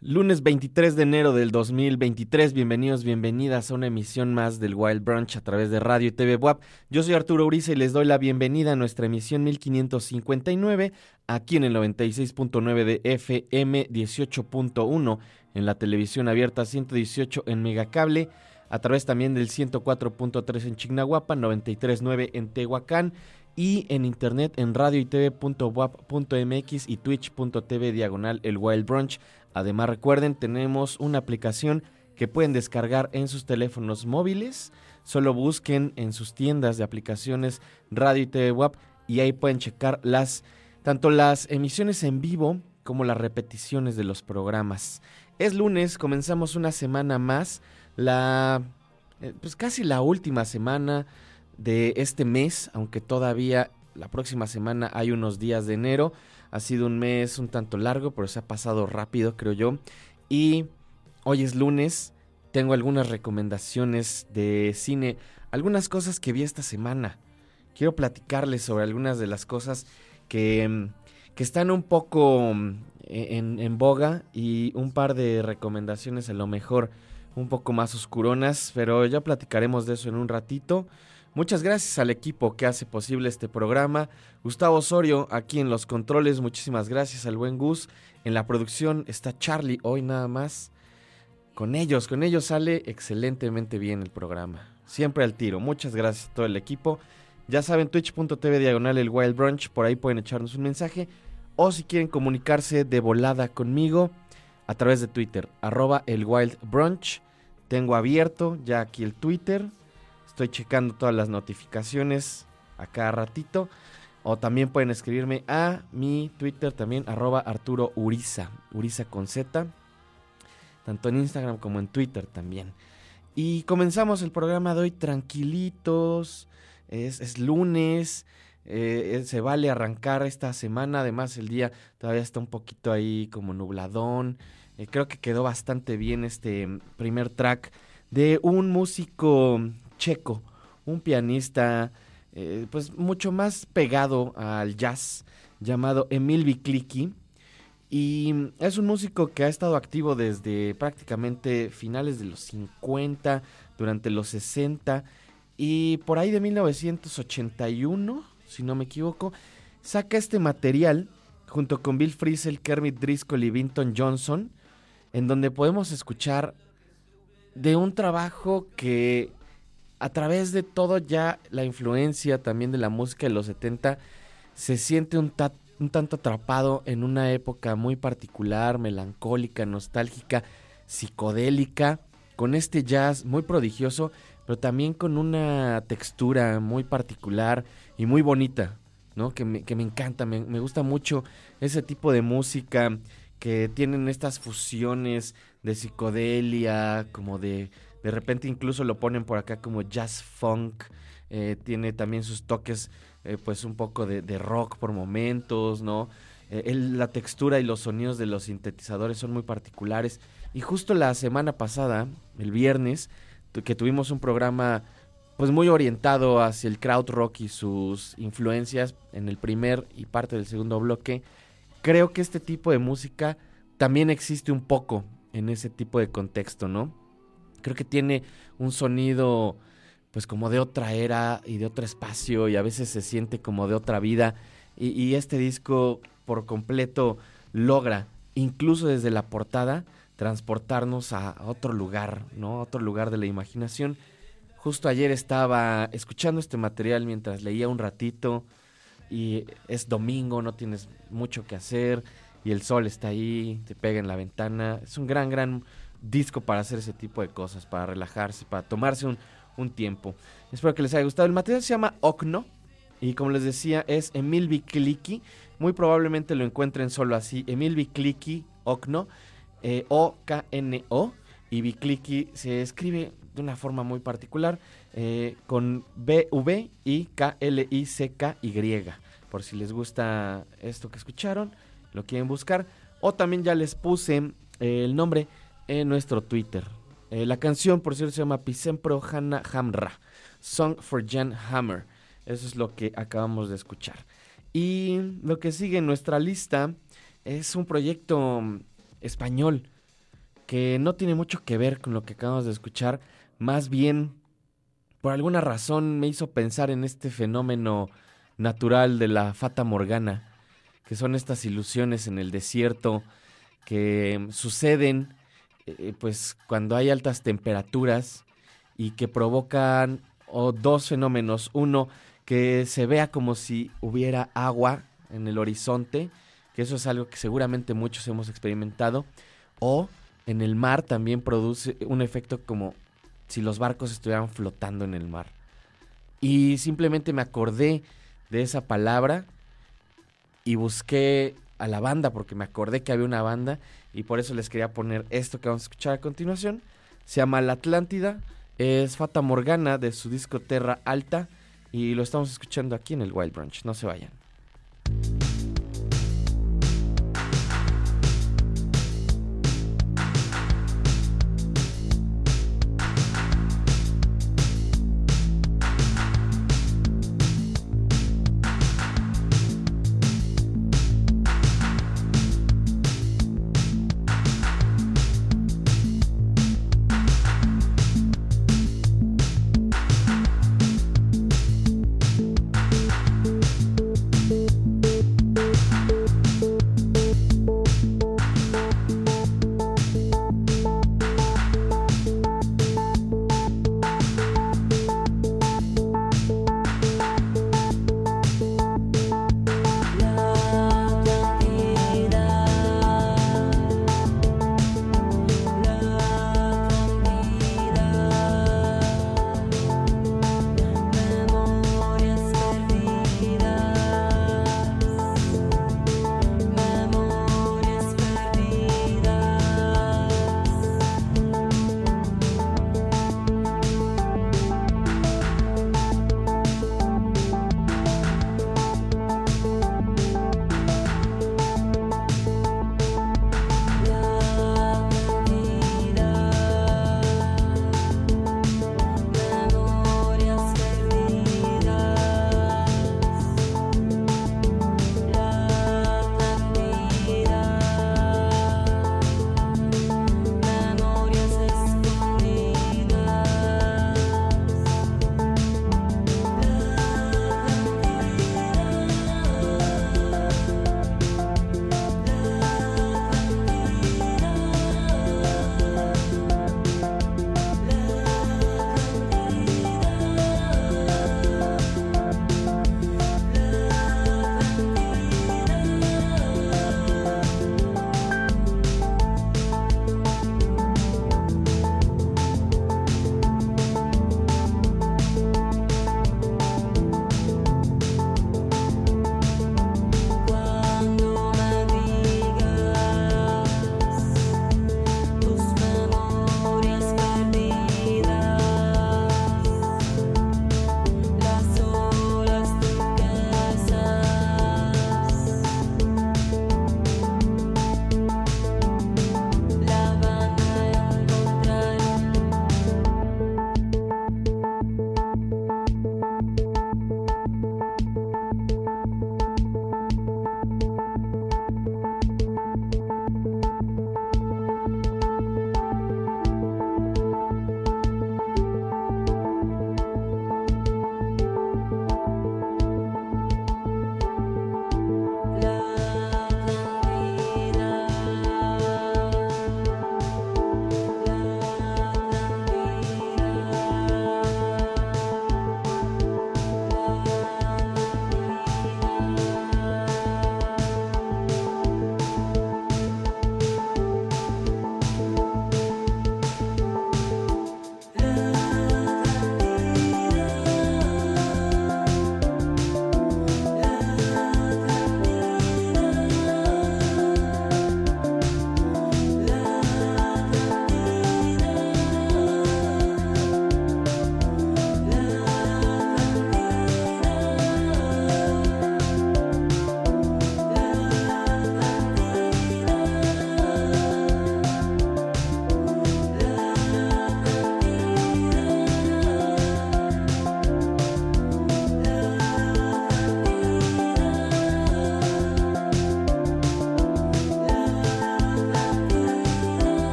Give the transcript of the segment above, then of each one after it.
Lunes 23 de enero del 2023, bienvenidos, bienvenidas a una emisión más del Wild Brunch a través de Radio y TV WAP. Yo soy Arturo Uriza y les doy la bienvenida a nuestra emisión 1559, aquí en el 96.9 de FM, 18.1 en la televisión abierta, 118 en Megacable, a través también del 104.3 en Chignahuapan, 93.9 en Tehuacán y en internet en radio y tv.wap.mx y twitch.tv diagonal el Wild Brunch. Además recuerden, tenemos una aplicación que pueden descargar en sus teléfonos móviles. Solo busquen en sus tiendas de aplicaciones Radio y TV WAP y ahí pueden checar las tanto las emisiones en vivo como las repeticiones de los programas. Es lunes, comenzamos una semana más, la eh, pues casi la última semana de este mes, aunque todavía la próxima semana hay unos días de enero. Ha sido un mes un tanto largo, pero se ha pasado rápido, creo yo. Y hoy es lunes, tengo algunas recomendaciones de cine, algunas cosas que vi esta semana. Quiero platicarles sobre algunas de las cosas que, que están un poco e, en, en boga y un par de recomendaciones a lo mejor un poco más oscuronas, pero ya platicaremos de eso en un ratito. Muchas gracias al equipo que hace posible este programa. Gustavo Osorio aquí en los controles. Muchísimas gracias al buen Gus. En la producción está Charlie hoy nada más. Con ellos, con ellos sale excelentemente bien el programa. Siempre al tiro. Muchas gracias a todo el equipo. Ya saben, twitch.tv diagonal el Wild Brunch. Por ahí pueden echarnos un mensaje. O si quieren comunicarse de volada conmigo a través de Twitter, arroba el Wild Brunch. Tengo abierto ya aquí el Twitter Estoy checando todas las notificaciones a cada ratito. O también pueden escribirme a mi Twitter también, arroba Arturo Uriza, Uriza con Z, tanto en Instagram como en Twitter también. Y comenzamos el programa de hoy tranquilitos, es, lunes, eh, se vale arrancar esta semana, además el día todavía está un poquito ahí como nubladón. Eh, creo que quedó bastante bien este primer track de un músico checo, un pianista eh, pues mucho más pegado al jazz llamado Emil Bikliki y es un músico que ha estado activo desde prácticamente finales de los 50, durante los 60 y por ahí de 1981, si no me equivoco, saca este material junto con Bill Frisell, Kermit Driscoll y Vinton Johnson, en donde podemos escuchar de un trabajo que a través de todo ya la influencia también de la música de los 70 se siente un, un tanto atrapado en una época muy particular, melancólica, nostálgica, psicodélica, con este jazz muy prodigioso, pero también con una textura muy particular y muy bonita, ¿no? Que me, que me encanta, me, me gusta mucho ese tipo de música que tienen estas fusiones de psicodelia, como de de repente incluso lo ponen por acá como jazz funk. Eh, tiene también sus toques, eh, pues un poco de, rock por momentos, ¿no? Eh, la textura y los sonidos de los sintetizadores son muy particulares. Y justo la semana pasada, el viernes, que tuvimos un programa pues muy orientado hacia el crowd rock y sus influencias en el primer y parte del segundo bloque, creo que este tipo de música también existe un poco en ese tipo de contexto, ¿no? Creo que tiene un sonido pues como de otra era y de otro espacio y a veces se siente como de otra vida y, este disco por completo logra, incluso desde la portada, transportarnos a otro lugar, ¿no? A otro lugar de la imaginación. Justo ayer estaba escuchando este material mientras leía un ratito y es domingo, no tienes mucho que hacer y el sol está ahí, te pega en la ventana. Es un gran, gran disco para hacer ese tipo de cosas, para relajarse, para tomarse un, tiempo. Espero que les haya gustado. El material se llama Okno y como les decía es Emil Bikliki. Muy probablemente lo encuentren solo así, Emil Bikliki Okno, eh, O-K-N-O. Y Bikliki se escribe de una forma muy particular eh, con B-V y K-L-I-C-K-Y. Por si les gusta esto que escucharon, lo quieren buscar. O también ya les puse eh, el nombre en nuestro Twitter. Eh, la canción, por cierto, se llama Pisempro Hanna Hamra, Song for Jan Hammer. Eso es lo que acabamos de escuchar. Y lo que sigue en nuestra lista es un proyecto mm, español que no tiene mucho que ver con lo que acabamos de escuchar, más bien por alguna razón me hizo pensar en este fenómeno natural de la fata morgana, que son estas ilusiones en el desierto que mm, suceden eh, pues cuando hay altas temperaturas y que provocan dos fenómenos. Uno, que se vea como si hubiera agua en el horizonte, que eso es algo que seguramente muchos hemos experimentado. O en el mar también produce un efecto como si los barcos estuvieran flotando en el mar. Y simplemente me acordé de esa palabra y busqué a la banda porque me acordé que había una banda y por eso les quería poner esto que vamos a escuchar a continuación. Se llama La Atlántida, es Fata Morgana de su disco Terra Alta y lo estamos escuchando aquí en el Wild Branch. No se vayan.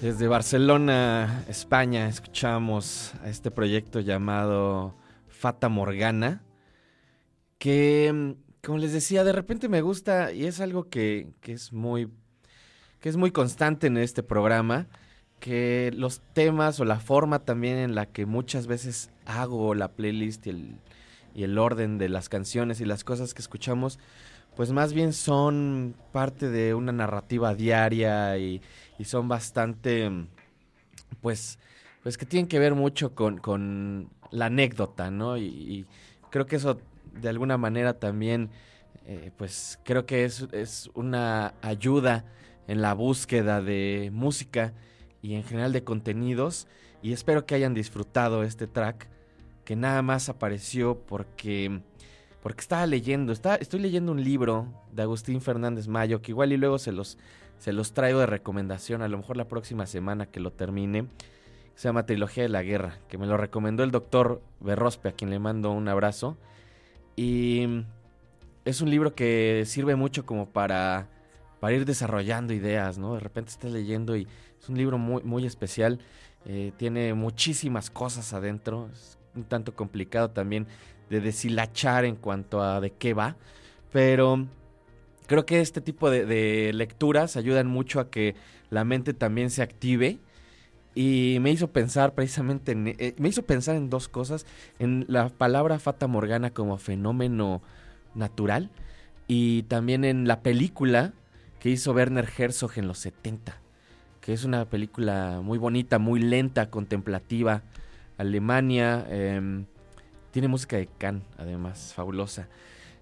Desde Barcelona, España, escuchamos a este proyecto llamado Fata Morgana, que, como les decía, de repente me gusta y es algo que, que es muy que es muy constante en este programa, que los temas o la forma también en la que muchas veces hago la playlist y el, y el orden de las canciones y las cosas que escuchamos, pues más bien son parte de una narrativa diaria y, son bastante, pues, pues que tienen que ver mucho con, la anécdota, ¿no? Y, creo que eso de alguna manera también, eh, pues creo que es, es una ayuda en la búsqueda de música y en general de contenidos y espero que hayan disfrutado este track que nada más apareció porque porque estaba leyendo, está, estoy leyendo un libro de Agustín Fernández Mayo que igual y luego se los se los traigo de recomendación, a lo mejor la próxima semana que lo termine. Se llama Trilogía de la Guerra, que me lo recomendó el doctor Berrospe, a quien le mando un abrazo. Y es un libro que sirve mucho como para para ir desarrollando ideas, ¿no? De repente estás leyendo y es un libro muy, muy especial, eh, tiene muchísimas cosas adentro, es un tanto complicado también de deshilachar en cuanto a de qué va, pero creo que este tipo de, lecturas ayudan mucho a que la mente también se active y me hizo pensar precisamente en, eh, me hizo pensar en dos cosas, en la palabra Fata Morgana como fenómeno natural y también en la película que hizo Werner Herzog en los 70, que es una película muy bonita, muy lenta, contemplativa. Alemania, em, tiene música de Cannes, además, fabulosa.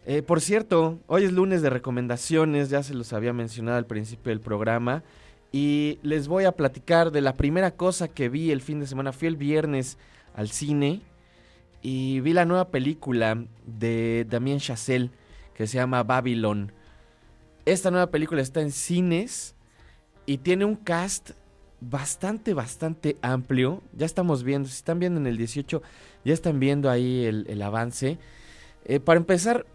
Eh, por cierto, hoy es lunes de recomendaciones, ya se los había mencionado al principio del programa. Y les voy a platicar de la primera cosa que vi el fin de semana. Fui el viernes al cine y vi la nueva película de Damien Chazelle que se llama Babylon. Esta nueva película está en cines y tiene un cast bastante, bastante amplio. Ya estamos viendo, si están viendo en el 18, ya están viendo ahí el, avance. Eh, para empezar,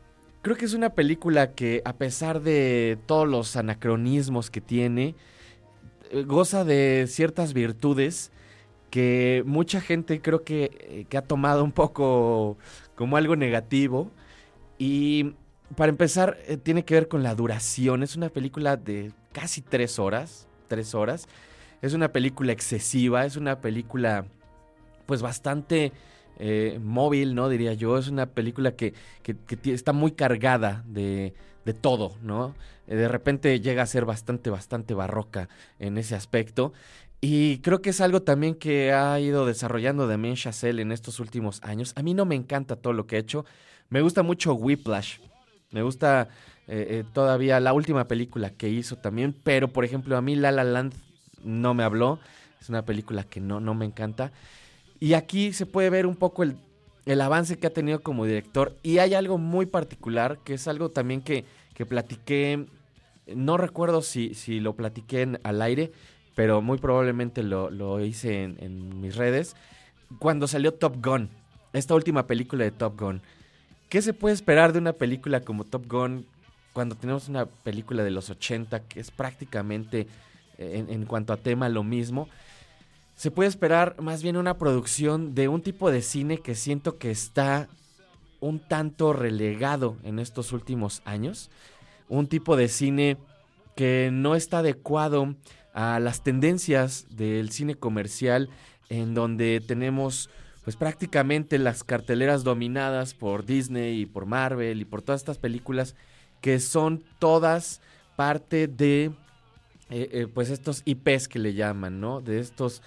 creo que es una película que a pesar de todos los anacronismos que tiene, eh, goza de ciertas virtudes que mucha gente creo que, eh, que ha tomado un poco como algo negativo. Y para empezar, tiene que ver con la duración. Es una película de casi tres horas. Tres horas. Es una película excesiva. Es una película, pues bastante eh, móvil, ¿no? Diría yo. Es una película que, está muy cargada de, de todo, ¿no? Eh, de repente llega a ser bastante, bastante barroca en ese aspecto. Y creo que es algo también que ha ido desarrollando Damien Chazelle en estos últimos años. A mí no me encanta todo lo que ha hecho. Me gusta mucho Whiplash. Me gusta eh, todavía la última película que hizo también, pero por ejemplo a mí La La Land no me habló, es una película que no, no me encanta. Y aquí se puede ver un poco el, el avance que ha tenido como director y hay algo muy particular, que es algo también que, que platiqué, no recuerdo si, si lo platiqué al aire, pero muy probablemente lo, lo hice en, en mis redes, cuando salió Top Gun, esta última película de Top Gun. ¿Qué se puede esperar de una película como Top Gun cuando tenemos una película de los 80 que es prácticamente en, cuanto a tema lo mismo? Se puede esperar más bien una producción de un tipo de cine que siento que está un tanto relegado en estos últimos años. Un tipo de cine que no está adecuado a las tendencias del cine comercial en donde tenemos pues prácticamente las carteleras dominadas por Disney y por Marvel y por todas estas películas que son todas parte de eh, eh, pues estos IPs que le llaman, ¿no? De estos,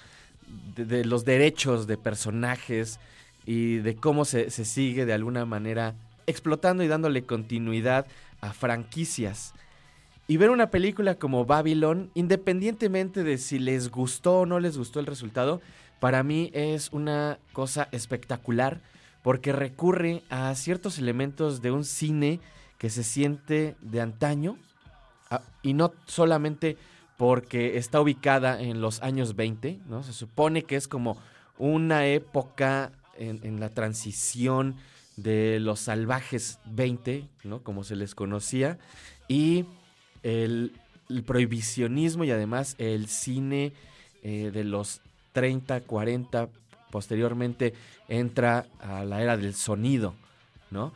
de, los derechos de personajes y de cómo se, se sigue de alguna manera explotando y dándole continuidad a franquicias. Y ver una película como Babylon, independientemente de si les gustó o no les gustó el resultado, para mí es una cosa espectacular porque recurre a ciertos elementos de un cine que se siente de antaño y no solamente porque está ubicada en los años 20, ¿no? Se supone que es como una época en, la transición de los salvajes 20, ¿no? Como se les conocía, y el prohibicionismo y además el cine eh, de los 30, 40, posteriormente entra a la era del sonido, ¿no?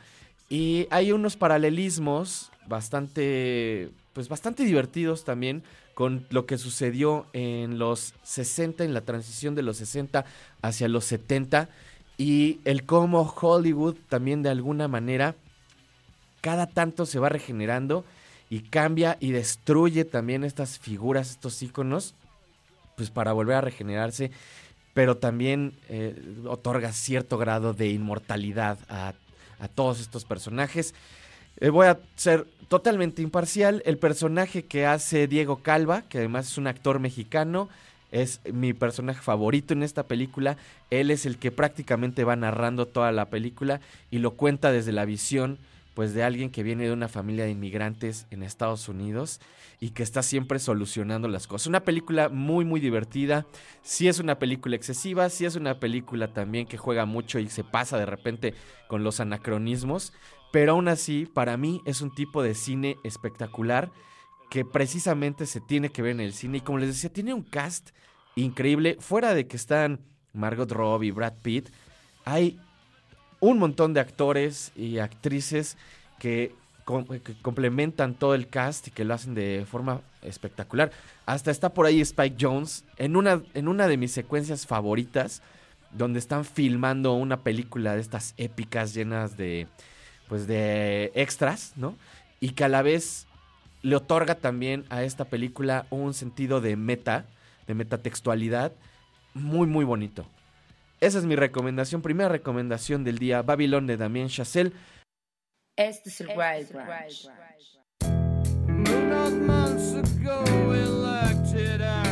Y hay unos paralelismos bastante, pues bastante divertidos también con lo que sucedió en los 60, en la transición de los 60 hacia los 70 y el cómo Hollywood también de alguna manera cada tanto se va regenerando y cambia y destruye también estas figuras, estos iconos, pues para volver a regenerarse, pero también eh, otorga cierto grado de inmortalidad a, todos estos personajes. Eh, voy a ser totalmente imparcial. El personaje que hace Diego Calva, que además es un actor mexicano, es mi personaje favorito en esta película. Él es el que prácticamente va narrando toda la película y lo cuenta desde la visión pues de alguien que viene de una familia de inmigrantes en Estados Unidos y que está siempre solucionando las cosas. Una película muy muy divertida, sí es una película excesiva, sí es una película también que juega mucho y se pasa de repente con los anacronismos, pero aún así para mí es un tipo de cine espectacular que precisamente se tiene que ver en el cine y como les decía, tiene un cast increíble, fuera de que están Margot Robbie, Brad Pitt, hay un montón de actores y actrices que, complementan todo el cast y que lo hacen de forma espectacular. Hasta está por ahí Spike Jones en una, en una de mis secuencias favoritas, donde están filmando una película de estas épicas llenas de, pues de extras, ¿no? Y que a la vez le otorga también a esta película un sentido de meta, de metatextualidad, muy, muy bonito. Esa es mi recomendación, primera recomendación del día, Babylon de Damien Chazelle. Este es el Wild Ranch. Este es el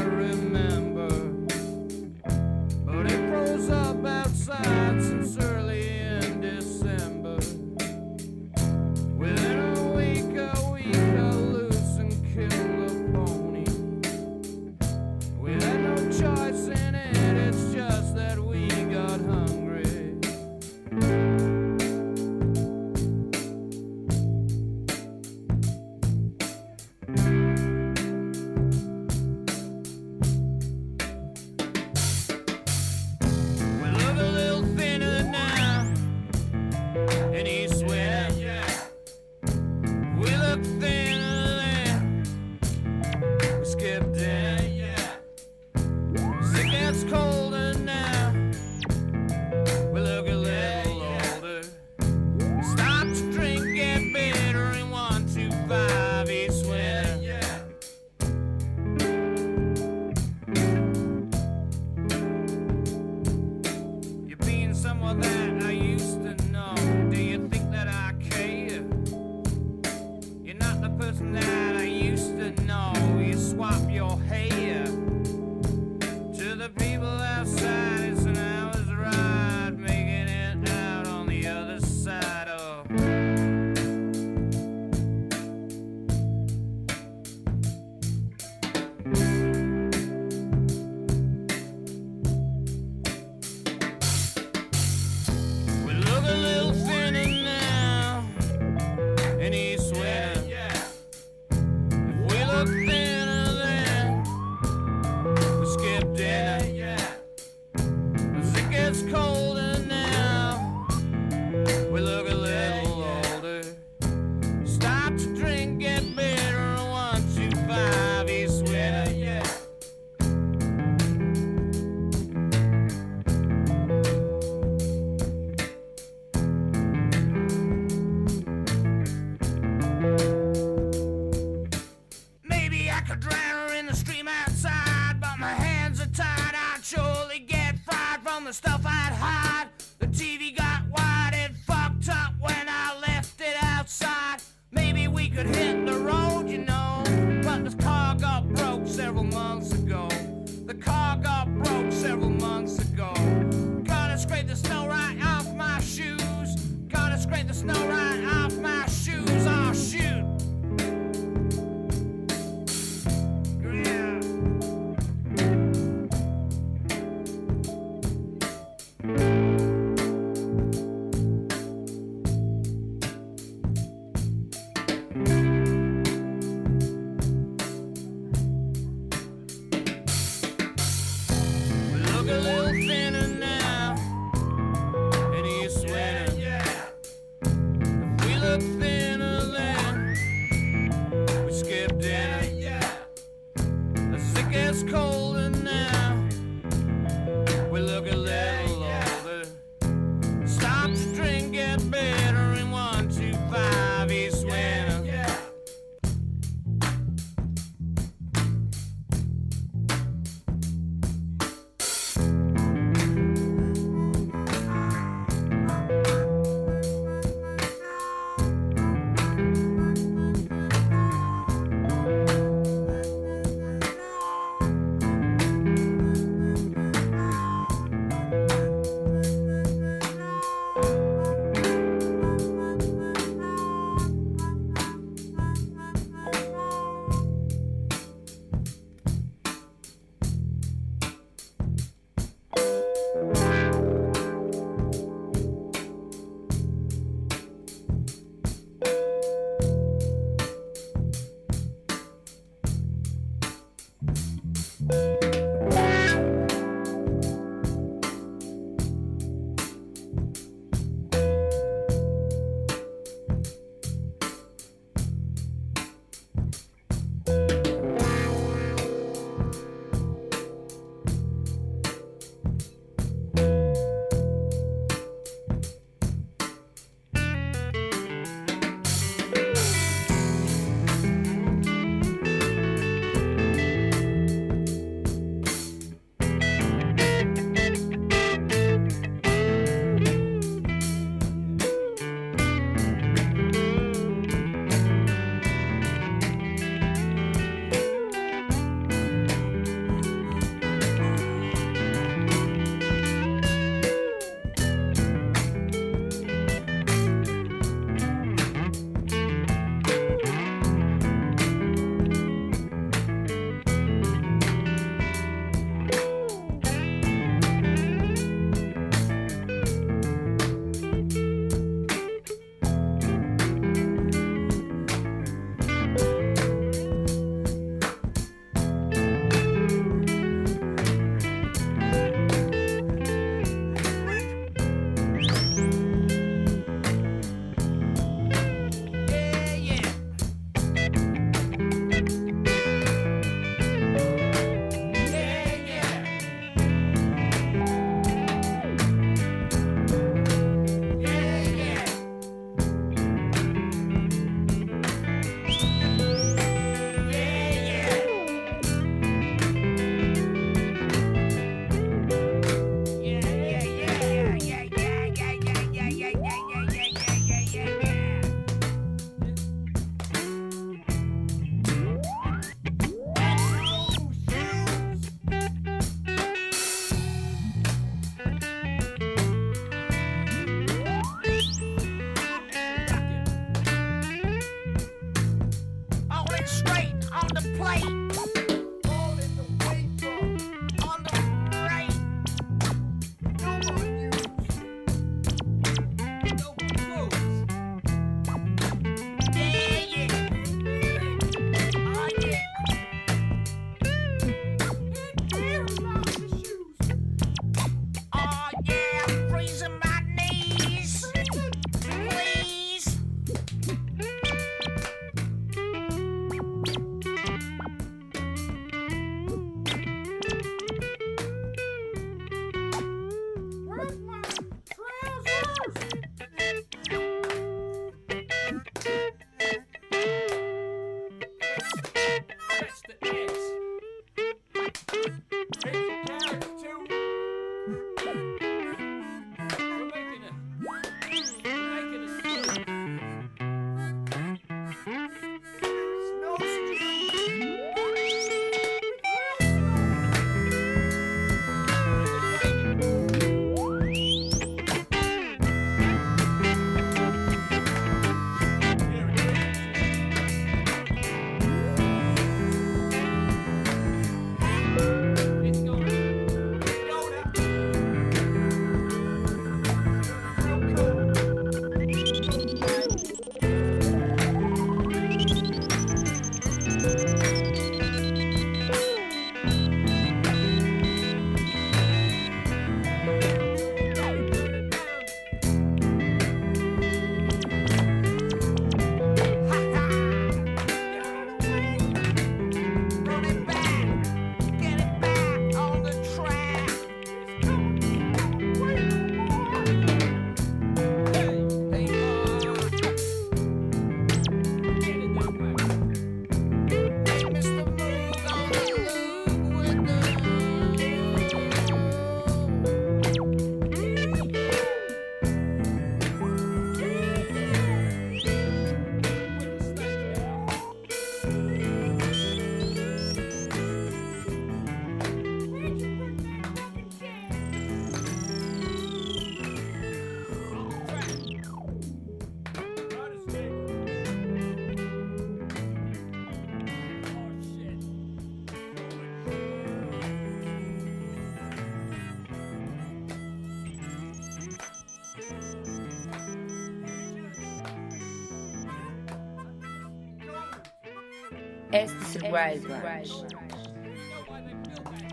Wild.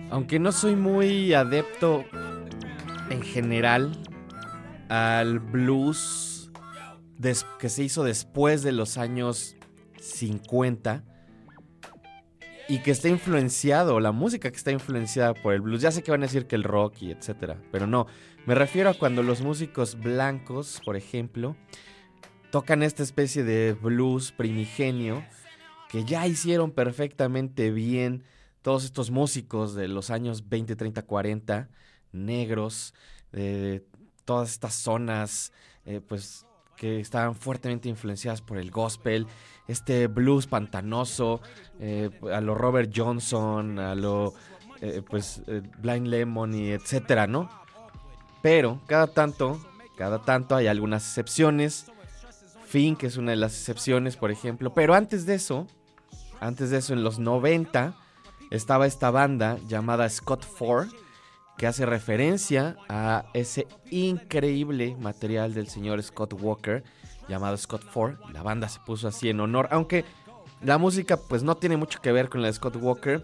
Aunque no soy muy adepto en general al blues que se hizo después de los años 50 y que está influenciado, la música que está influenciada por el blues. Ya sé que van a decir que el rock y etcétera, pero no. Me refiero a cuando los músicos blancos, por ejemplo, tocan esta especie de blues primigenio que ya hicieron perfectamente bien todos estos músicos de los años 20, 30, 40, negros, de todas estas zonas, eh, pues que estaban fuertemente influenciadas por el gospel, este blues pantanoso, eh, a lo Robert Johnson, a lo eh, pues Blind Lemon y etcétera, ¿no? Pero cada tanto, cada tanto hay algunas excepciones. Fink es una de las excepciones, por ejemplo. Pero antes de eso, antes de eso, en los 90, estaba esta banda llamada Scott 4 que hace referencia a ese increíble material del señor Scott Walker llamado Scott Ford. La banda se puso así en honor, aunque la música pues no tiene mucho que ver con la de Scott Walker.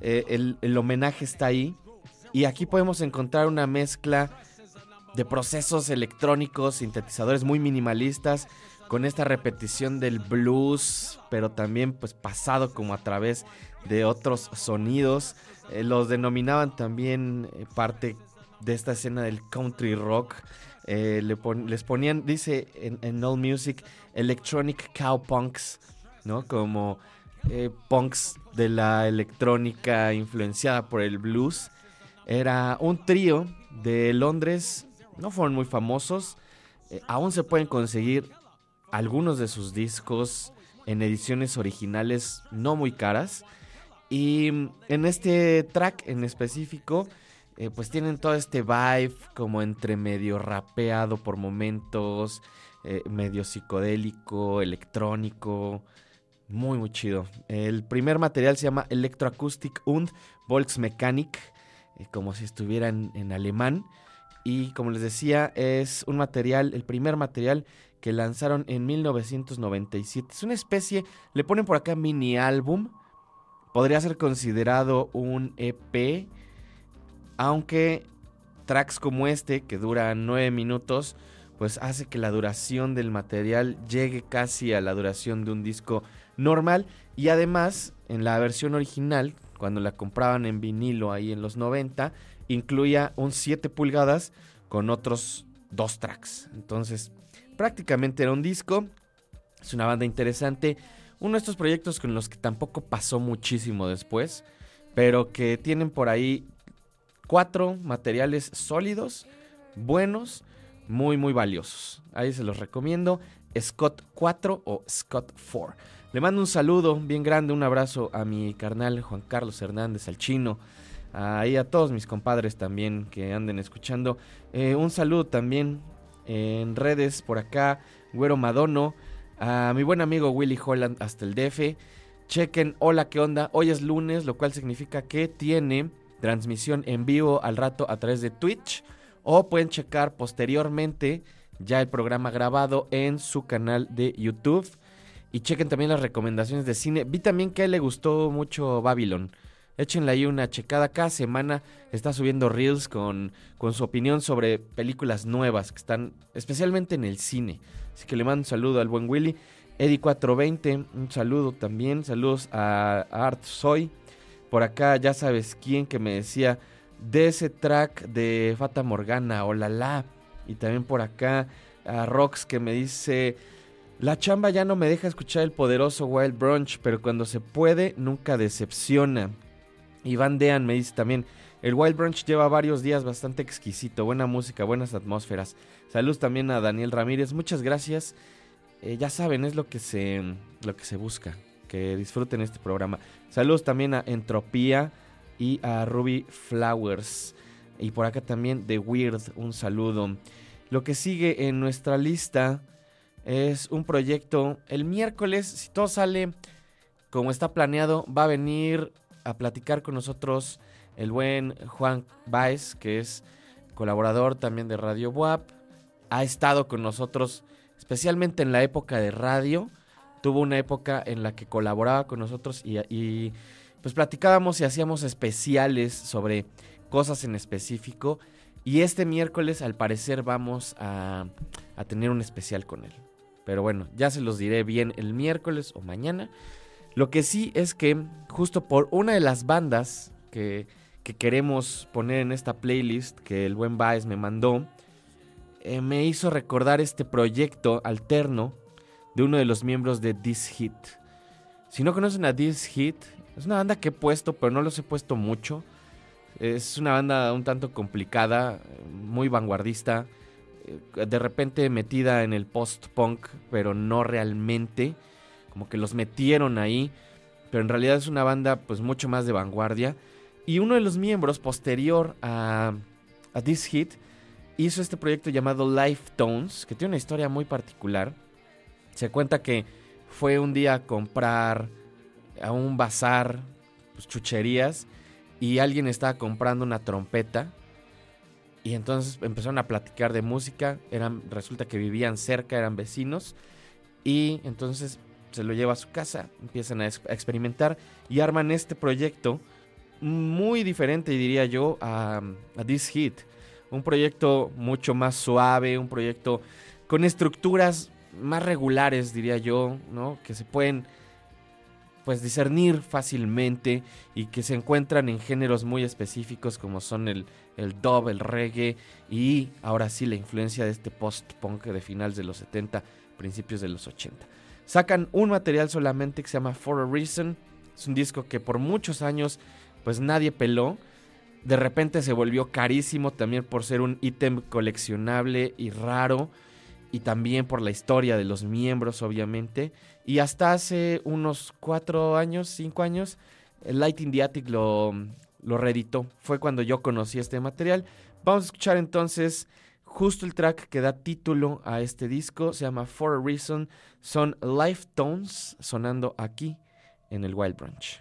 Eh, el homenaje está ahí y aquí podemos encontrar una mezcla de procesos electrónicos, sintetizadores muy minimalistas, con esta repetición del blues, pero también pues pasado como a través de otros sonidos. Eh, los denominaban también eh, parte de esta escena del country rock. Eh, les ponían, dice en, en All Music, electronic cowpunks, ¿no? Como punks de la electrónica influenciada por el blues. Era un trío de Londres, no fueron muy famosos, aún se pueden conseguir algunos de sus discos en ediciones originales no muy caras. Y en este track en específico, eh, pues tienen todo este vibe como entre medio rapeado por momentos, eh, medio psicodélico, electrónico. Muy, muy chido. El primer material se llama Electroacoustic und Volksmechanik, eh, como si estuviera en, alemán. Y como les decía, es un material, el primer material que lanzaron en 1997. Es una especie, le ponen por acá mini álbum podría ser considerado un EP, aunque tracks como este, que dura 9 minutos, pues hace que la duración del material llegue casi a la duración de un disco normal y además en la versión original, cuando la compraban en vinilo ahí en los 90, incluía un 7 pulgadas con otros dos tracks. Entonces, prácticamente era un disco. Es una banda interesante. Uno de estos proyectos con los que tampoco pasó muchísimo después, pero que tienen por ahí cuatro materiales sólidos, buenos, muy, muy valiosos. Ahí se los recomiendo. Scott 4 o Scott 4. Le mando un saludo bien grande, un abrazo a mi carnal Juan Carlos Hernández, al chino. Ahí a todos mis compadres también que anden escuchando. Eh, un saludo también en redes por acá, Güero Madono a mi buen amigo Willy Holland hasta el DF. Chequen, hola, ¿qué onda? Hoy es lunes, lo cual significa que tiene transmisión en vivo al rato a través de Twitch. O pueden checar posteriormente ya el programa grabado en su canal de YouTube. Y chequen también las recomendaciones de cine. Vi también que le gustó mucho Babylon. Échenle ahí una checada. Cada semana está subiendo reels con, con su opinión sobre películas nuevas que están especialmente en el cine. Así que le mando un saludo al buen Willy. Eddie420, un saludo también. Saludos a, Art Soy. Por acá ya sabes quién que me decía de ese track de Fata Morgana, o Y también por acá a Rox que me dice, la chamba ya no me deja escuchar el poderoso Wild Brunch, pero cuando se puede nunca decepciona. Iván Dean me dice también, el Wild Brunch lleva varios días bastante exquisito, buena música, buenas atmósferas. Saludos también a Daniel Ramírez, muchas gracias. Eh, ya saben, es lo que, se, lo que se busca, que disfruten este programa. Saludos también a Entropía y a Ruby Flowers. Y por acá también de Weird, un saludo. Lo que sigue en nuestra lista es un proyecto. El miércoles, si todo sale como está planeado, va a venir a platicar con nosotros el buen Juan Baez, que es colaborador también de Radio WAP, ha estado con nosotros especialmente en la época de radio, tuvo una época en la que colaboraba con nosotros y, y pues platicábamos y hacíamos especiales sobre cosas en específico. Y este miércoles al parecer vamos a, a tener un especial con él. Pero bueno, ya se los diré bien el miércoles o mañana. Lo que sí es que justo por una de las bandas que, que queremos poner en esta playlist que el buen Baez me mandó, eh, me hizo recordar este proyecto alterno de uno de los miembros de This Hit. Si no conocen a This Hit, es una banda que he puesto, pero no los he puesto mucho. Es una banda un tanto complicada, muy vanguardista, eh, de repente metida en el post-punk, pero no realmente como que los metieron ahí, pero en realidad es una banda pues mucho más de vanguardia. Y uno de los miembros posterior a, a This Hit hizo este proyecto llamado Life Tones, que tiene una historia muy particular. Se cuenta que fue un día a comprar a un bazar, pues, chucherías, y alguien estaba comprando una trompeta. Y entonces empezaron a platicar de música. Eran, resulta que vivían cerca, eran vecinos. Y entonces se lo lleva a su casa, empiezan a, experimentar y arman este proyecto muy diferente, diría yo, a, This Hit. Un proyecto mucho más suave, un proyecto con estructuras más regulares, diría yo, ¿no? Que se pueden pues discernir fácilmente y que se encuentran en géneros muy específicos como son el, el dub, el reggae y ahora sí la influencia de este post-punk de finales de los 70, principios de los 80. Sacan un material solamente que se llama For a Reason. Es un disco que por muchos años pues nadie peló. De repente se volvió carísimo también por ser un ítem coleccionable y raro. Y también por la historia de los miembros, obviamente. Y hasta hace unos cuatro años, cinco años, el Lighting the Attic lo, lo reeditó. Fue cuando yo conocí este material. Vamos a escuchar entonces Justo el track que da título a este disco se llama For a Reason. Son Life Tones sonando aquí en el Wild Branch.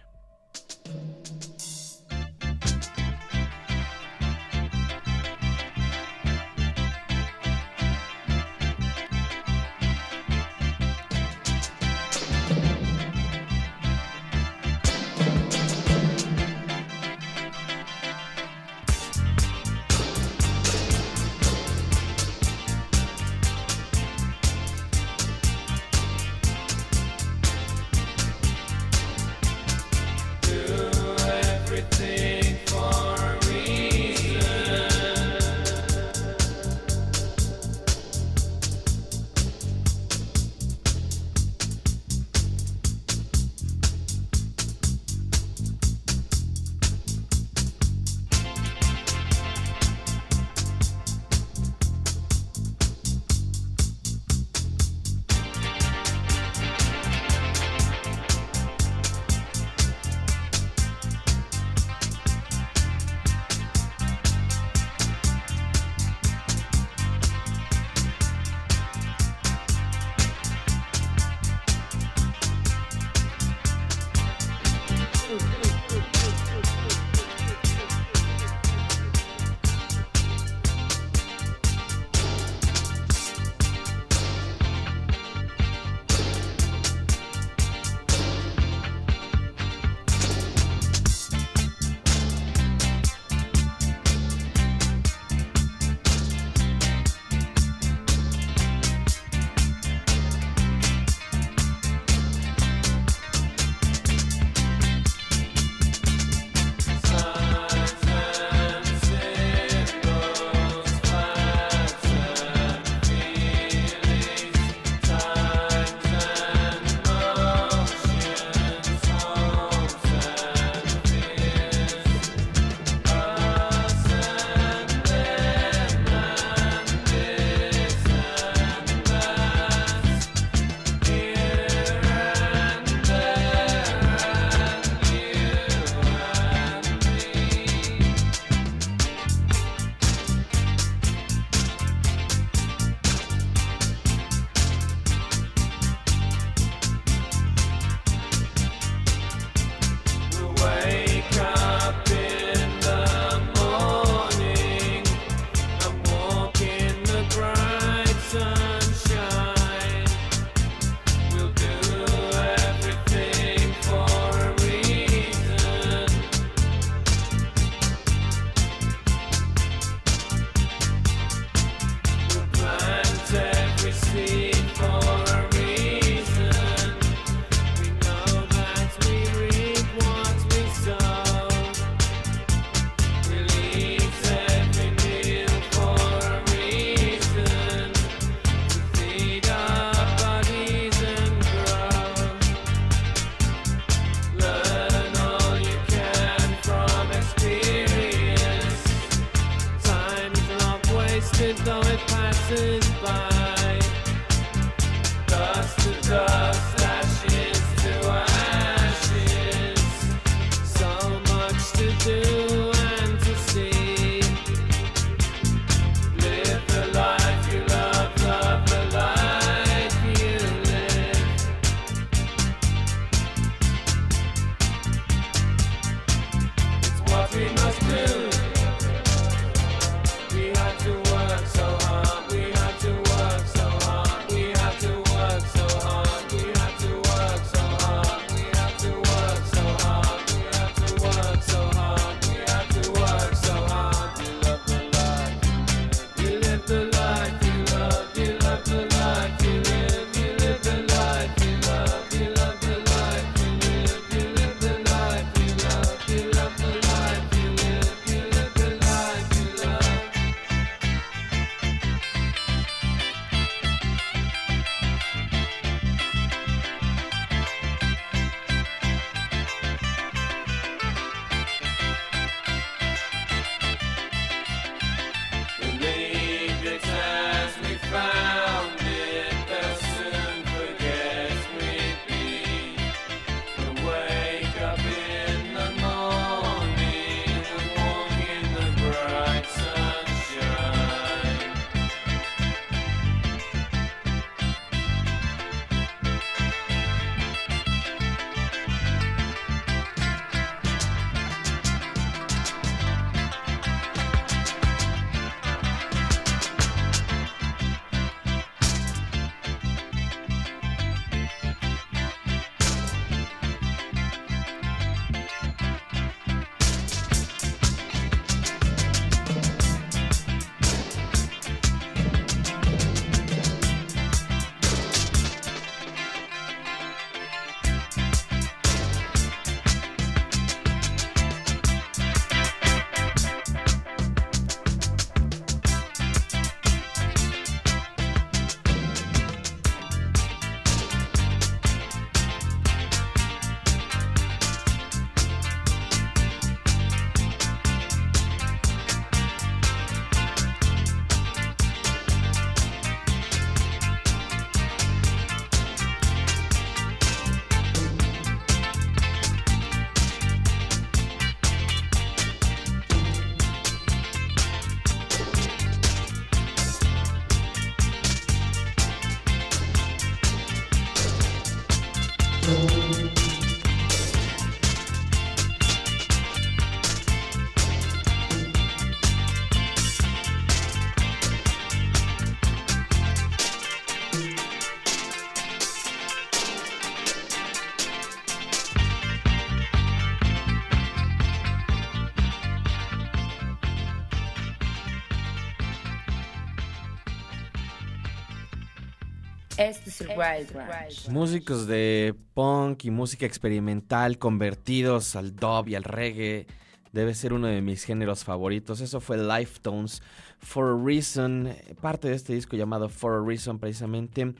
Músicos de punk y música experimental convertidos al dub y al reggae. Debe ser uno de mis géneros favoritos. Eso fue Life Tones For a Reason. Parte de este disco llamado For a Reason precisamente.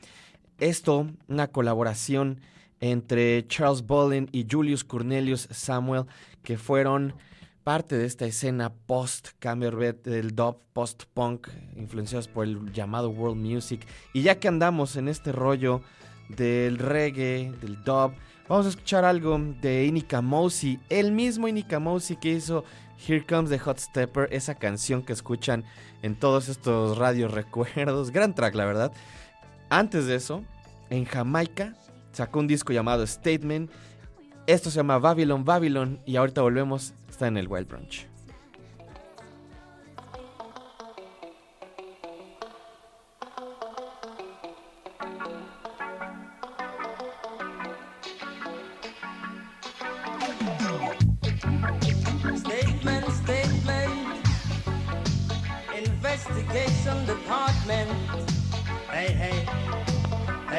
Esto, una colaboración entre Charles Bolin y Julius Cornelius Samuel, que fueron parte de esta escena post Camberbed del dub post punk influenciados por el llamado world music. Y ya que andamos en este rollo del reggae del dub vamos a escuchar algo de Inika Mosi el mismo Inika Mosi que hizo Here Comes the Hot Stepper esa canción que escuchan en todos estos radios recuerdos. Gran track la verdad. Antes de eso en Jamaica sacó un disco llamado Statement. Esto se llama Babylon Babylon y ahorita volvemos Está en el Wild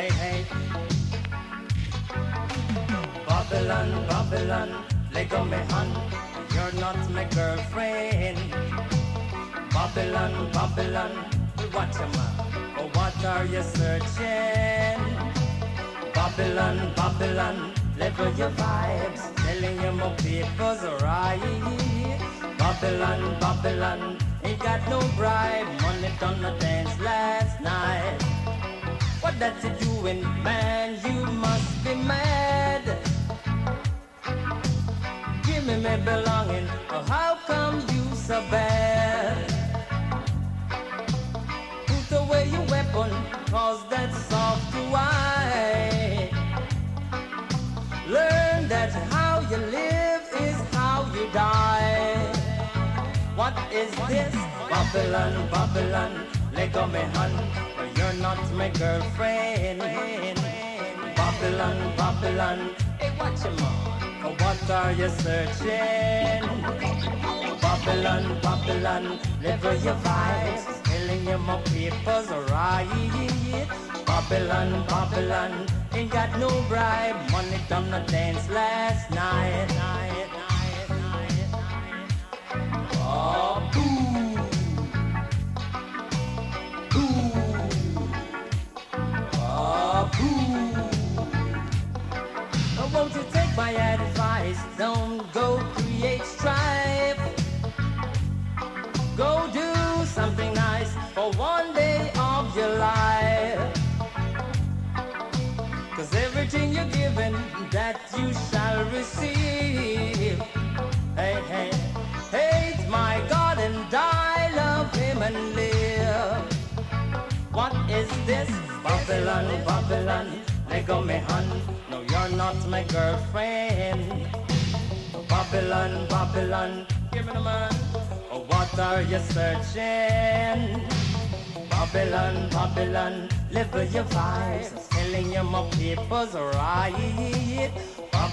hey. Babylon, me hand. You're not my girlfriend. Babylon, Babylon, what you man? Oh, what are you searching? Babylon, Babylon, level your vibes, telling you my people's right. Babylon, Babylon, Ain't got no bribe, money done the dance last night. What that you doing, man? You must be mad. Me belonging, oh how come you so bad? Put away your weapon, cause that's soft to eye. Learn that how you live is how you die. What is this? Babylon, Babylon, let go me hand. But you're not my girlfriend. Babylon, Babylon, hey, watch your man. What are you searching? Babylon, Babylon, live your vibes. Telling you my papers right. Babylon, Babylon, ain't got no bribe. Money done the dance last night. Oh. Hate my God and die, love him and live. What is this? Babylon, Babylon, let go me hand. No, you're not my girlfriend. Babylon, Babylon, give me the man. Oh, what are you searching? Babylon, Babylon, live your vibes. Telling you my papers right.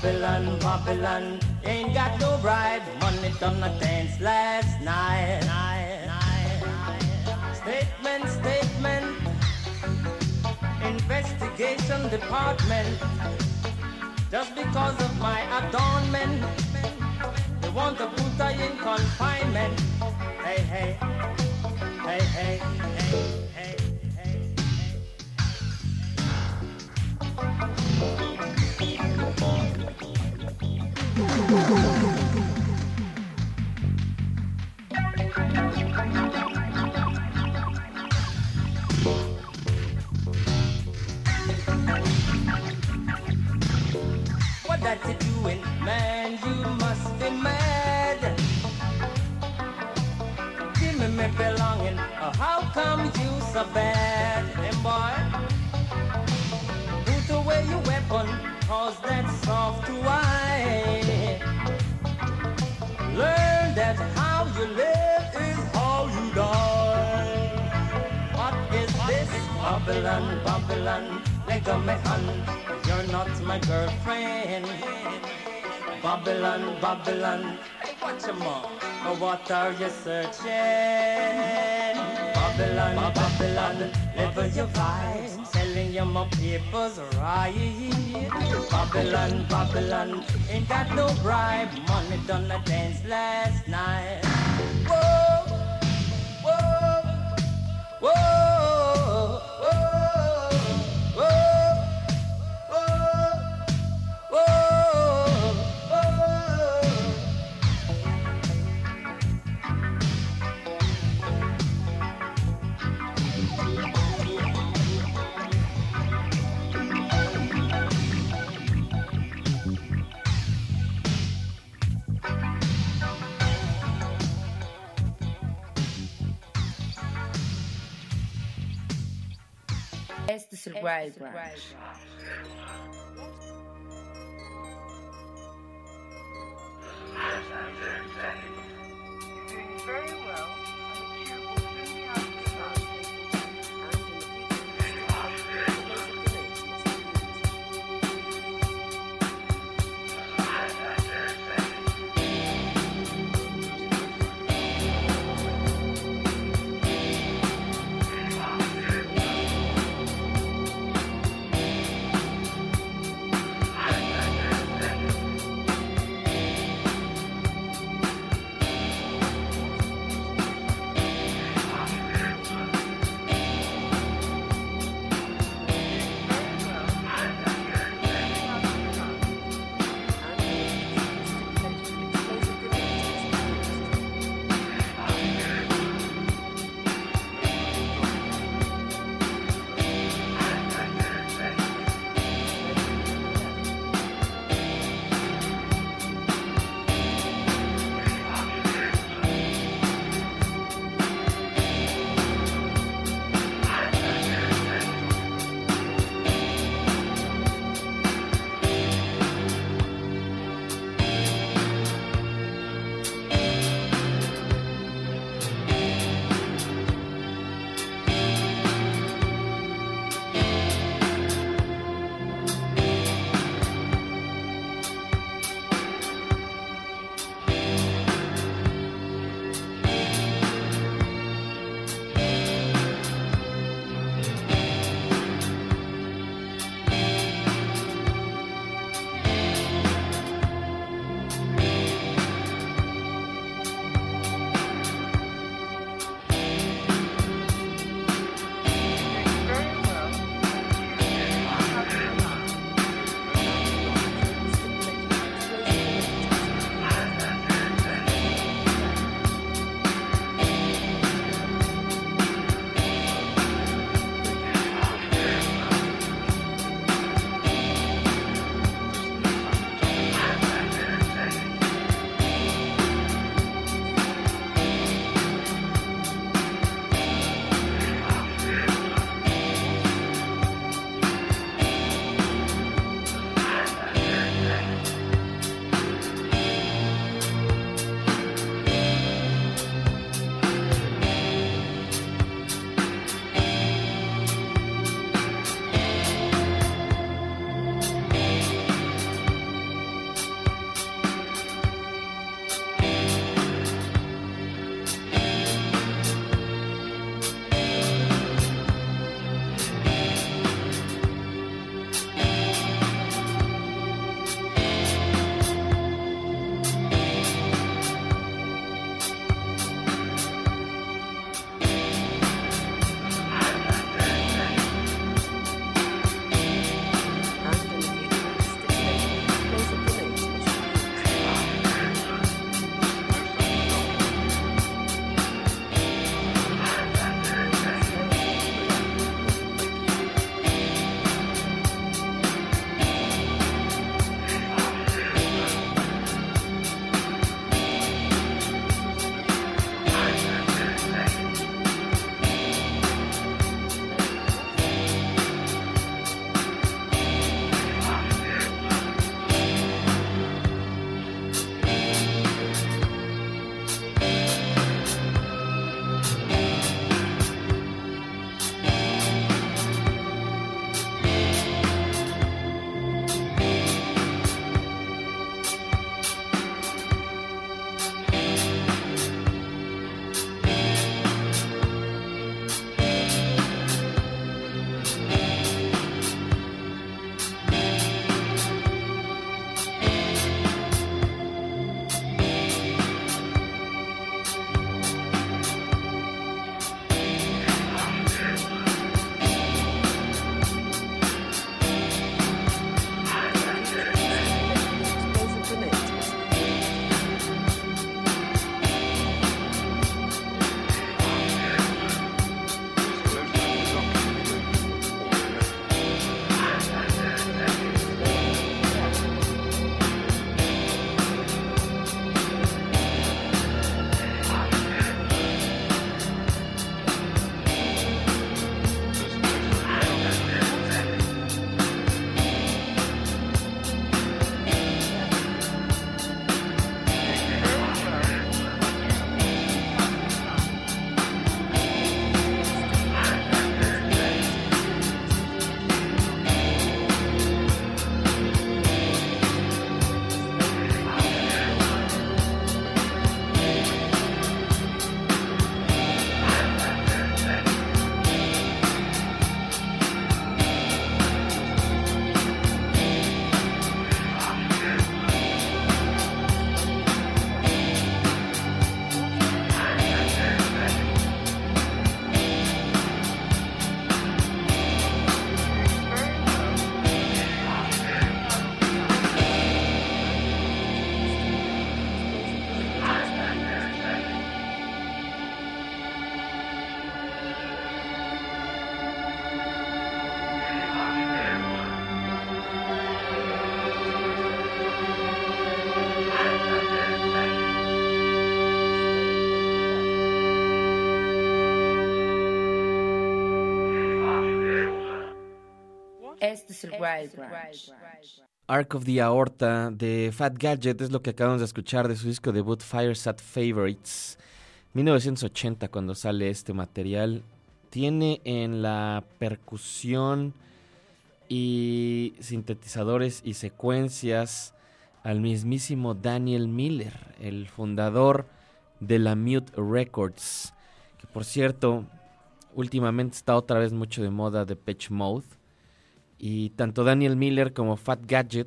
Babylon, Babylon, ain't got no bribe. Money done the dance last night. night. Statement, statement. Investigation department. Just because of my adornment, they want to put I in confinement. Hey, hey, hey, hey, hey. Cause that's soft eye. Learn that how you live is how you die. What is this? Babylon, Babylon, let go my hand. You're not my girlfriend. Babylon, Babylon, hey, watch your mouth. Oh, what are you searching? Babylon, Babylon, live your vibes. Selling you my papers right. Babylon, Babylon, ain't got no bribe. Money done the dance last night. Whoa, whoa, whoa, Este the surprise Wild Branch. Very well. Este es el Wild Branch. Arc of the Aorta de Fat Gadget es lo que acabamos de escuchar de su disco debut Firesat Favorites. 1980 cuando sale este material. Tiene en la percusión y sintetizadores y secuencias al mismísimo Daniel Miller, el fundador de la Mute Records, que por cierto, últimamente está otra vez mucho de moda de Pitch Mode. Y tanto Daniel Miller como Fat Gadget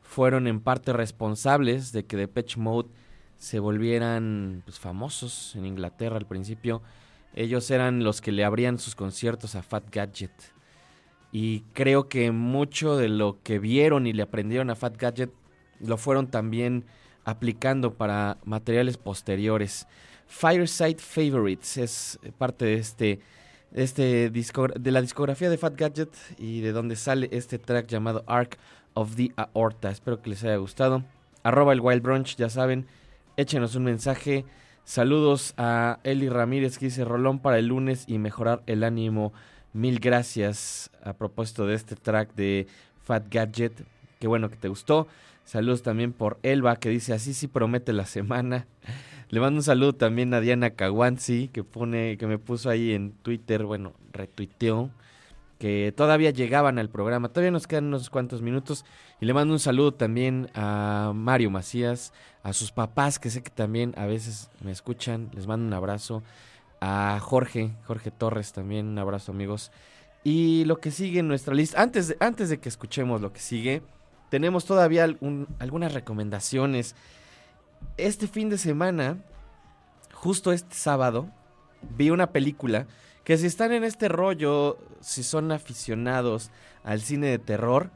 fueron en parte responsables de que Depeche Mode se volvieran pues, famosos en Inglaterra al principio. Ellos eran los que le abrían sus conciertos a Fat Gadget. Y creo que mucho de lo que vieron y le aprendieron a Fat Gadget lo fueron también aplicando para materiales posteriores. Fireside Favorites es parte de este, este de la discografía de Fat Gadget y de donde sale este track llamado Arc of the Aorta. Espero que les haya gustado. Arroba el Wild Brunch, ya saben, échenos un mensaje. Saludos a Eli Ramírez que dice Rolón para el lunes y mejorar el ánimo. Mil gracias a propósito de este track de Fat Gadget. Qué bueno que te gustó. Saludos también por Elba que dice así sí promete la semana. Le mando un saludo también a Diana Kawansi que pone, que me puso ahí en Twitter, bueno, retuiteó que todavía llegaban al programa. Todavía nos quedan unos cuantos minutos. Y le mando un saludo también a Mario Macías, a sus papás, que sé que también a veces me escuchan. Les mando un abrazo. A Jorge, Jorge Torres también, un abrazo amigos. Y lo que sigue en nuestra lista, antes de, antes de que escuchemos lo que sigue, tenemos todavía algunas recomendaciones. Este fin de semana, justo este sábado, vi una película que si están en este rollo, si son aficionados al cine de terror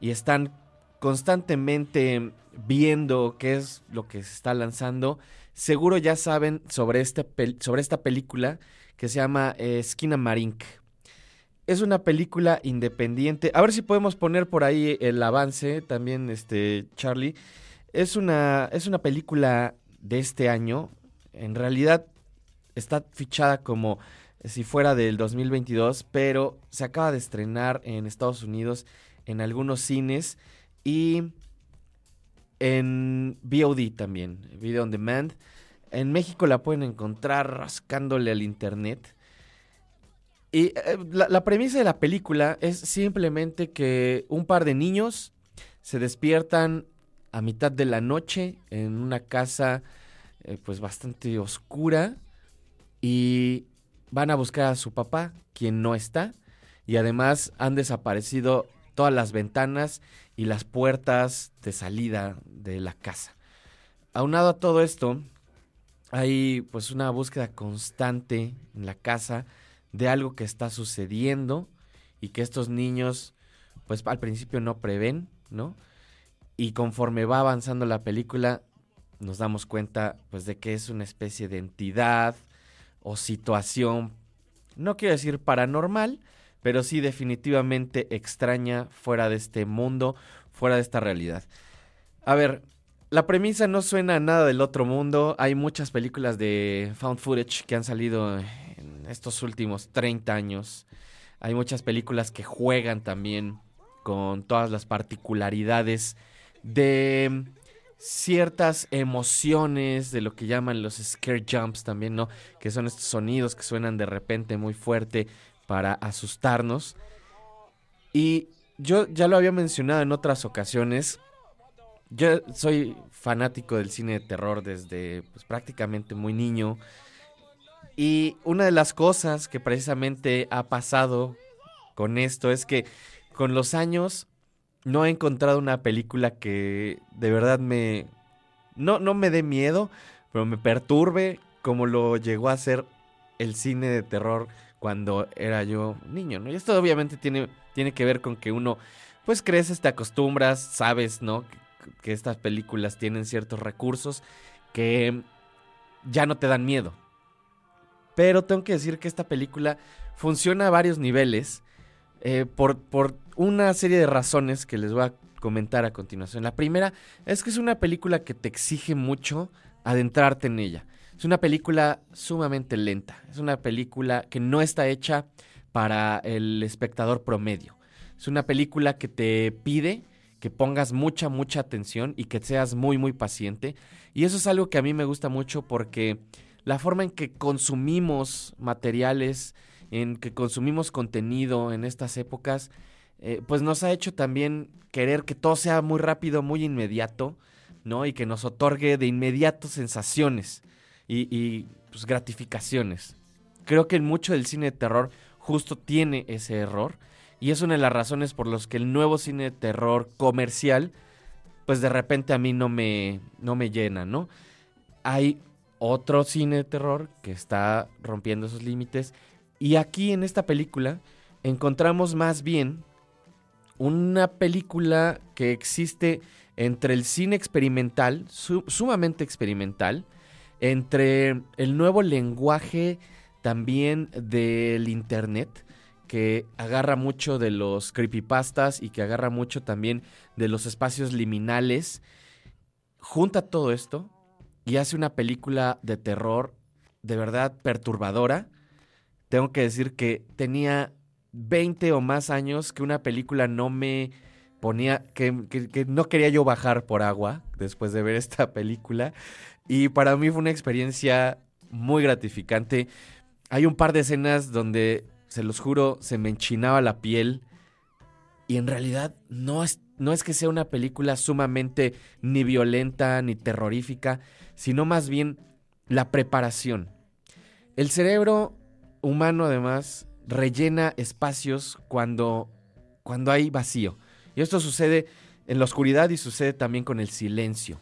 y están constantemente viendo qué es lo que se está lanzando, seguro ya saben sobre, este sobre esta película que se llama eh, Esquina Marink. Es una película independiente. A ver si podemos poner por ahí el avance también, este Charlie. Es una, es una película de este año. En realidad está fichada como si fuera del 2022, pero se acaba de estrenar en Estados Unidos en algunos cines y en VOD también, Video on Demand. En México la pueden encontrar rascándole al internet. Y eh, la, la premisa de la película es simplemente que un par de niños se despiertan a mitad de la noche en una casa eh, pues bastante oscura y van a buscar a su papá, quien no está, y además han desaparecido todas las ventanas y las puertas de salida de la casa. Aunado a todo esto, hay pues una búsqueda constante en la casa de algo que está sucediendo y que estos niños pues al principio no prevén, ¿no? Y conforme va avanzando la película nos damos cuenta pues de que es una especie de entidad o situación, no quiero decir paranormal, pero sí definitivamente extraña fuera de este mundo, fuera de esta realidad. A ver, la premisa no suena a nada del otro mundo. Hay muchas películas de found footage que han salido en estos últimos 30 años. Hay muchas películas que juegan también con todas las particularidades de ciertas emociones, de lo que llaman los scare jumps también, ¿no? Que son estos sonidos que suenan de repente muy fuerte para asustarnos. Y yo ya lo había mencionado en otras ocasiones. Yo soy fanático del cine de terror desde pues, prácticamente muy niño. Y una de las cosas que precisamente ha pasado con esto es que con los años no he encontrado una película que de verdad me... No, no me dé miedo, pero me perturbe como lo llegó a ser el cine de terror cuando era yo niño, ¿no? Y esto obviamente tiene, tiene que ver con que uno, pues creces, te acostumbras, sabes, ¿no? Que estas películas tienen ciertos recursos que ya no te dan miedo. Pero tengo que decir que esta película funciona a varios niveles eh, por, por una serie de razones que les voy a comentar a continuación. La primera es que es una película que te exige mucho adentrarte en ella. Es una película sumamente lenta. Es una película que no está hecha para el espectador promedio. Es una película que te pide que pongas mucha, mucha atención y que seas muy, muy paciente. Y eso es algo que a mí me gusta mucho porque la forma en que consumimos materiales, en que consumimos contenido en estas épocas, eh, pues nos ha hecho también querer que todo sea muy rápido, muy inmediato, ¿no? Y que nos otorgue de inmediato sensaciones y, pues, gratificaciones. Creo que mucho del cine de terror justo tiene ese error y es una de las razones por las que el nuevo cine de terror comercial, pues de repente a mí no me, no me llena, ¿no? Hay otro cine de terror que está rompiendo esos límites y aquí en esta película encontramos más bien una película que existe entre el cine experimental, su- sumamente experimental, entre el nuevo lenguaje también del internet, que agarra mucho de los creepypastas y que agarra mucho también de los espacios liminales, junta todo esto y hace una película de terror de verdad perturbadora. Tengo que decir que tenía 20 o más años que una película no me ponía, que, no quería yo bajar por agua después de ver esta película. Y para mí fue una experiencia muy gratificante. Hay un par de escenas donde, se los juro, se me enchinaba la piel. Y en realidad no es, no es que sea una película sumamente ni violenta ni terrorífica, sino más bien la preparación. El cerebro humano además rellena espacios cuando, cuando hay vacío. Y esto sucede en la oscuridad y sucede también con el silencio.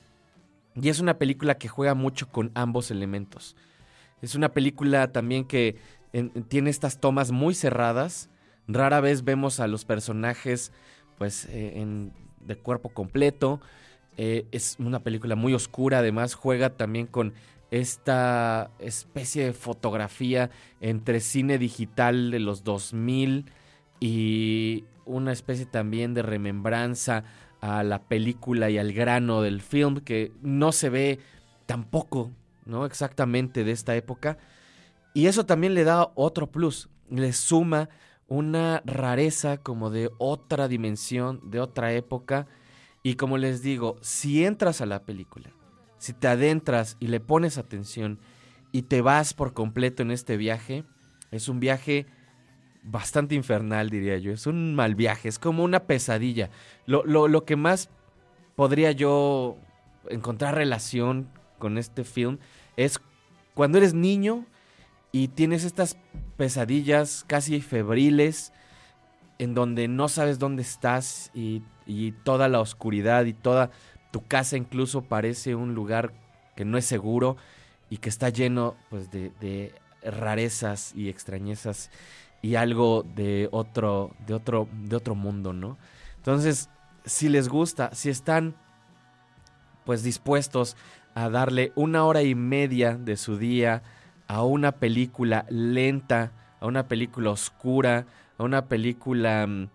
Y es una película que juega mucho con ambos elementos. Es una película también que en- tiene estas tomas muy cerradas. Rara vez vemos a los personajes pues eh, en- de cuerpo completo. Eh, es una película muy oscura, además juega también con esta especie de fotografía entre cine digital de los 2000 y una especie también de remembranza a la película y al grano del film que no se ve tampoco, ¿no? Exactamente de esta época. Y eso también le da otro plus, le suma una rareza como de otra dimensión, de otra época. Y como les digo, si entras a la película, si te adentras y le pones atención y te vas por completo en este viaje, es un viaje bastante infernal, diría yo. Es un mal viaje, es como una pesadilla. Lo, lo- lo que más podría yo encontrar relación con este film es cuando eres niño y tienes estas pesadillas casi febriles en donde no sabes dónde estás y, y toda la oscuridad y toda tu casa incluso parece un lugar que no es seguro y que está lleno pues de, de rarezas y extrañezas y algo de otro de otro de otro mundo, ¿no? Entonces, si les gusta, si están pues dispuestos a darle una hora y media de su día a una película lenta, a una película oscura, a una película mm,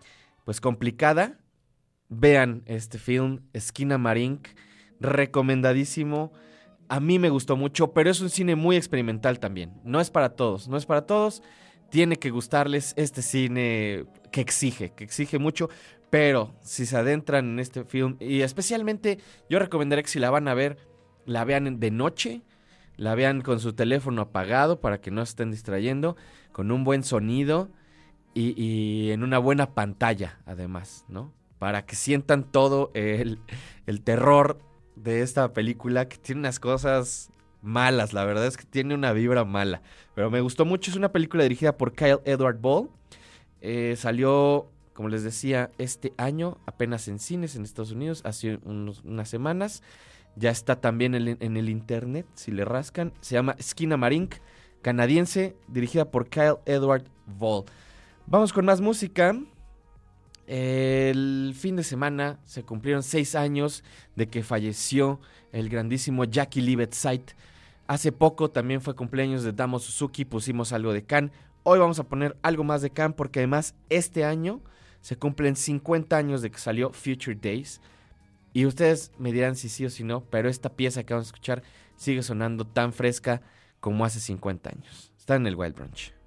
pues complicada, vean este film, Esquina Marink, recomendadísimo. A mí me gustó mucho, pero es un cine muy experimental también. No es para todos, no es para todos. Tiene que gustarles este cine que exige, que exige mucho. Pero si se adentran en este film, y especialmente yo recomendaría que si la van a ver, la vean de noche, la vean con su teléfono apagado para que no se estén distrayendo, con un buen sonido y en una buena pantalla, además, ¿no? Para que sientan todo el, el terror de esta película, que tiene unas cosas malas, la verdad es que tiene una vibra mala. Pero me gustó mucho, es una película dirigida por Kyle Edward Ball. Eh, salió, como les decía, este año, apenas en cines en Estados Unidos, hace unas semanas. Ya está también en, en el internet, si le rascan. Se llama Esquina Marink, canadiense, dirigida por Kyle Edward Ball. Vamos con más música. El fin de semana se cumplieron seis años de que falleció el grandísimo Jackie Lee. Hace poco también fue cumpleaños de Damo Suzuki, pusimos algo de Can. Hoy vamos a poner algo más de Can porque además este año se cumplen 50 años de que salió Future Days. Y ustedes me dirán si sí o si no, pero esta pieza que vamos a escuchar sigue sonando tan fresca como hace 50 años. Está en el Wild Brunch.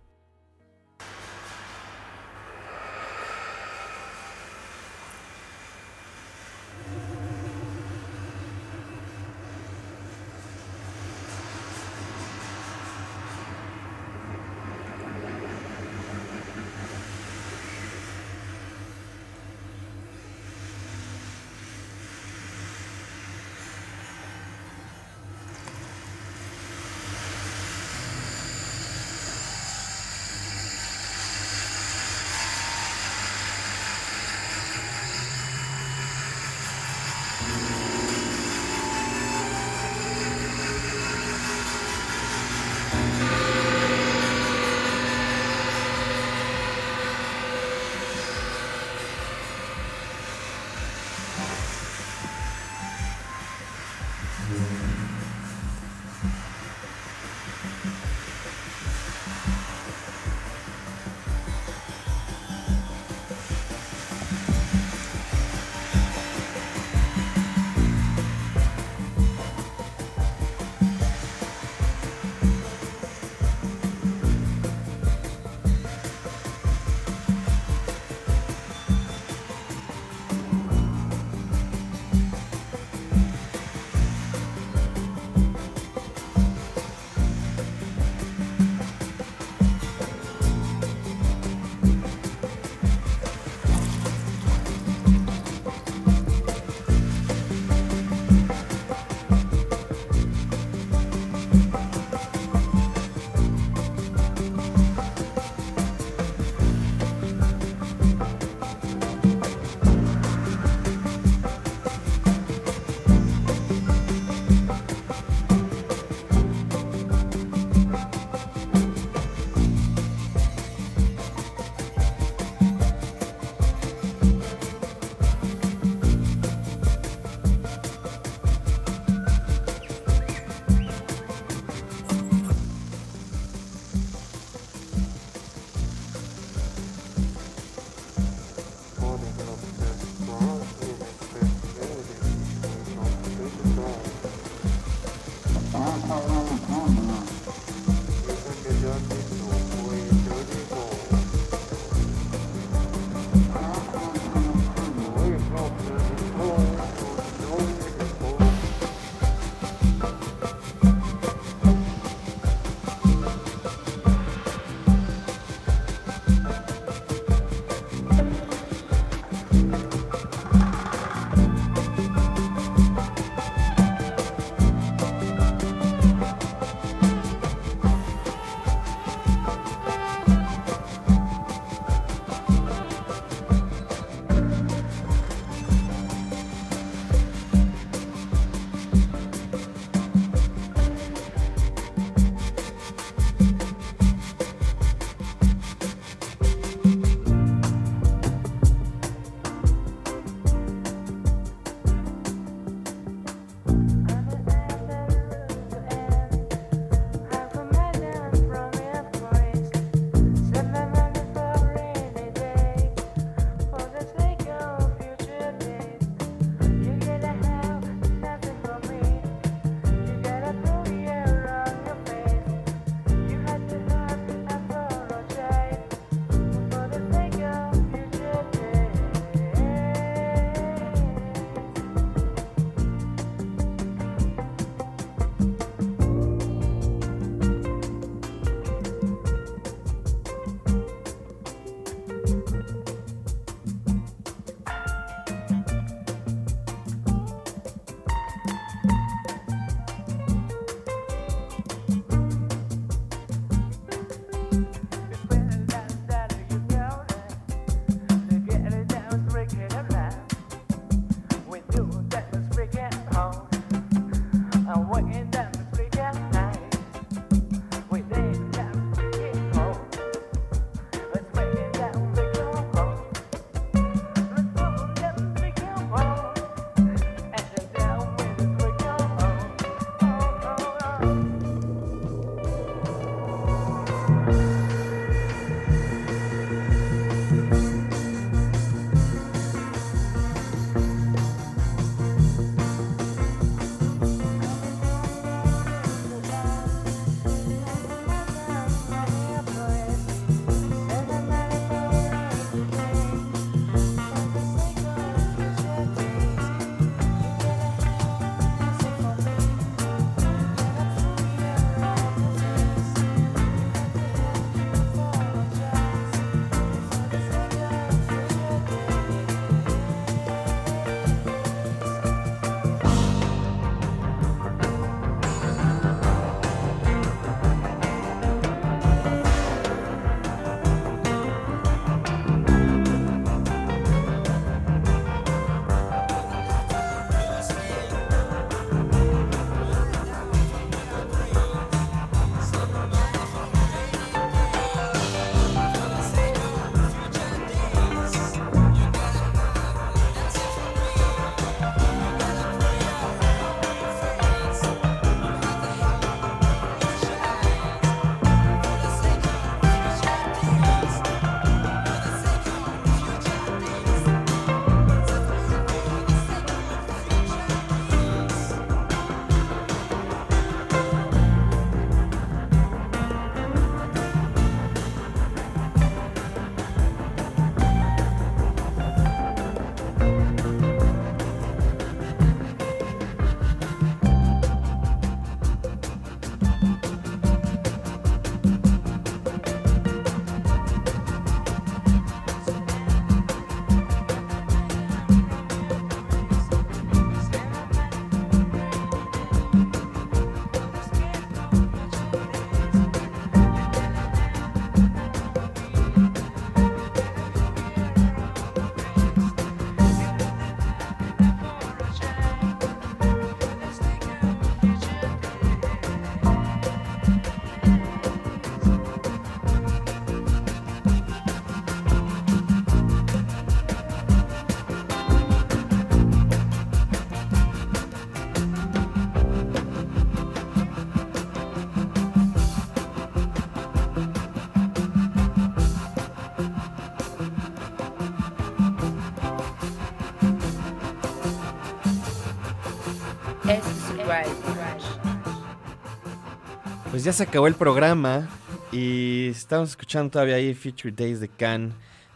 Ya se acabó el programa y estamos escuchando todavía ahí Future Days de Can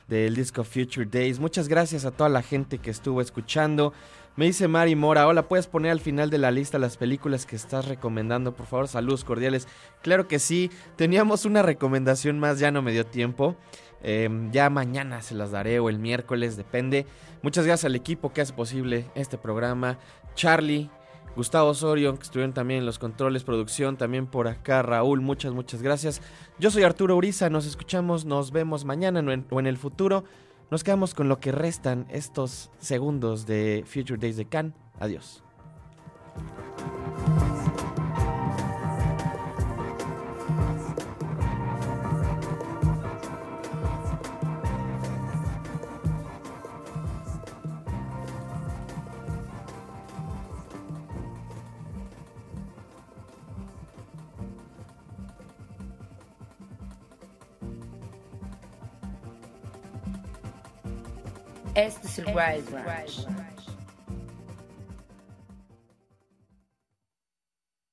del disco Future Days. Muchas gracias a toda la gente que estuvo escuchando. Me dice Mari Mora, hola, ¿puedes poner al final de la lista las películas que estás recomendando? Por favor, saludos cordiales. Claro que sí, teníamos una recomendación más, ya no me dio tiempo. Eh, ya mañana se las daré o el miércoles, depende. Muchas gracias al equipo que hace posible este programa. Charlie, Gustavo Osorio, que estuvieron también en los controles, producción, también por acá Raúl, muchas, muchas gracias. Yo soy Arturo Uriza, nos escuchamos, nos vemos mañana o en, el futuro. Nos quedamos con lo que restan estos segundos de Future Days de Cannes. Adiós. Este es el Wild Branch.